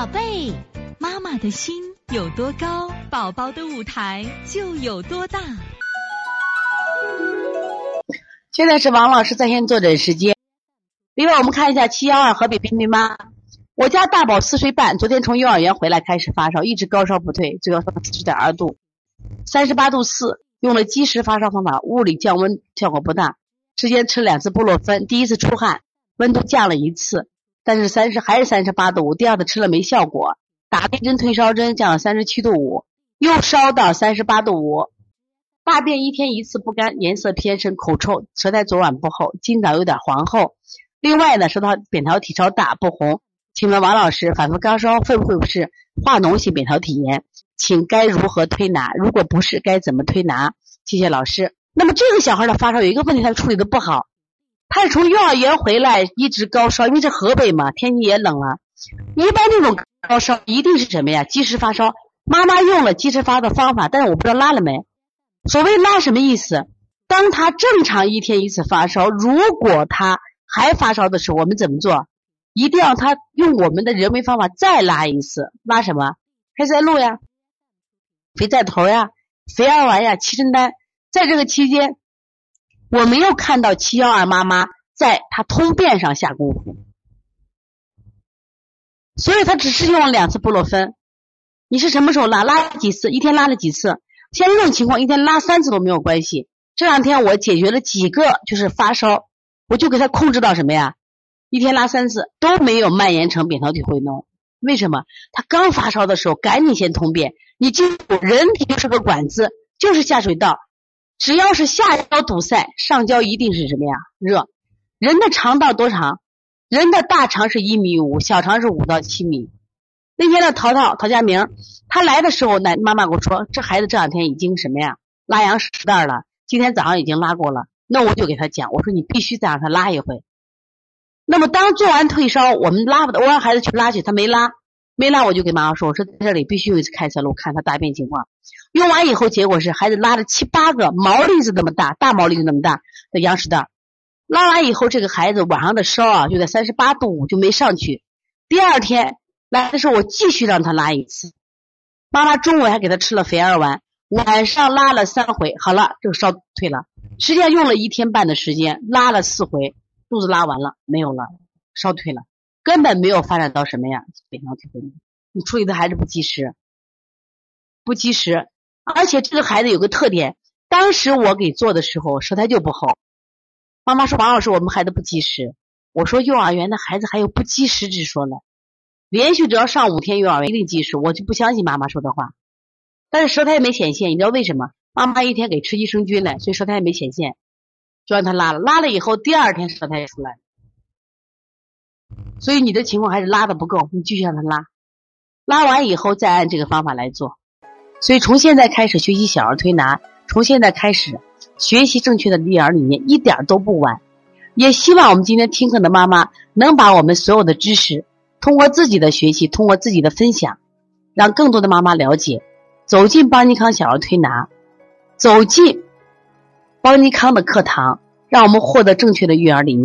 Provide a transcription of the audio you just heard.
宝贝，妈妈的心有多高，宝宝的舞台就有多大。现在是王老师在线坐诊时间。另外，我们看一下七幺二河北冰冰妈，我家大宝四岁半，昨天从幼儿园回来开始发烧，一直高烧不退，最高四十点二度，三十八度四，用了积食发烧方法，物理降温效果不大。之前吃两次布洛芬，第一次出汗，温度降了一次。但是三十还是三十八度五，第二次吃了没效果，打了一针退烧针，降了三十七度五，又烧到三十八度五，大便一天一次不干，颜色偏深，口臭，舌苔昨晚不厚，今早有点黄厚。另外呢，舌头扁桃体超大不红。请问王老师，反复高烧会不会是化脓性扁桃体炎？请该如何推拿？如果不是，该怎么推拿？谢谢老师。那么这个小孩的发烧有一个问题，他处理的不好。他是从幼儿园回来一直高烧，因为是河北嘛，天气也冷了。一般这种高烧一定是什么呀？积食发烧。妈妈用了积食发的方法，但是我不知道拉了没。所谓拉什么意思？当他正常一天一次发烧，如果他还发烧的时候，我们怎么做？一定要他用我们的人为方法再拉一次。拉什么？开塞露呀，肥菜头呀，肥儿丸呀，七珍丹。在这个期间。我没有看到七幺二妈妈在她通便上下功夫，所以她只是用了两次布洛芬。你是什么时候拉？拉几次？一天拉了几次？像这种情况，一天拉三次都没有关系。这两天我解决了几个，就是发烧，我就给他控制到什么呀？一天拉三次都没有蔓延成扁桃体回脓。为什么？他刚发烧的时候，赶紧先通便。你记住，人体就是个管子，就是下水道。只要是下焦堵塞，上焦一定是什么呀？热。人的肠道多长？人的大肠是一米五，小肠是五到七米。那天的淘淘陶家明，他来的时候，奶妈妈跟我说，这孩子这两天已经什么呀？拉羊屎蛋了。今天早上已经拉过了。那我就给他讲，我说你必须再让他拉一回。那么当做完退烧，我们拉不，我让孩子去拉去，他没拉。没拉我就给妈妈说，我说在这里必须有一次开塞露，看他大便情况。用完以后，结果是孩子拉了七八个毛粒子那么大，大毛粒子那么大的羊屎蛋。拉完以后，这个孩子晚上的烧啊就在三十八度五，就没上去。第二天来的时候，我继续让他拉一次。妈妈中午还给他吃了肥儿丸，晚上拉了三回，好了，这个烧退了。实际上用了一天半的时间，拉了四回，肚子拉完了，没有了，烧退了。根本没有发展到什么呀？扁桃体回脓，你处理的还是不及时，不及时。而且这个孩子有个特点，当时我给做的时候舌苔就不厚。妈妈说王老师，我们孩子不及时。我说幼儿园的孩子还有不及时之说呢，连续只要上五天幼儿园一定及时，我就不相信妈妈说的话。但是舌苔也没显现，你知道为什么？妈妈一天给吃益生菌呢，所以舌苔也没显现，就让他拉了。拉了以后，第二天舌苔也出来。所以你的情况还是拉的不够，你继续让他拉，拉完以后再按这个方法来做。所以从现在开始学习小儿推拿，从现在开始学习正确的育儿理念，一点都不晚。也希望我们今天听课的妈妈能把我们所有的知识，通过自己的学习，通过自己的分享，让更多的妈妈了解，走进邦尼康小儿推拿，走进邦尼康的课堂，让我们获得正确的育儿理念。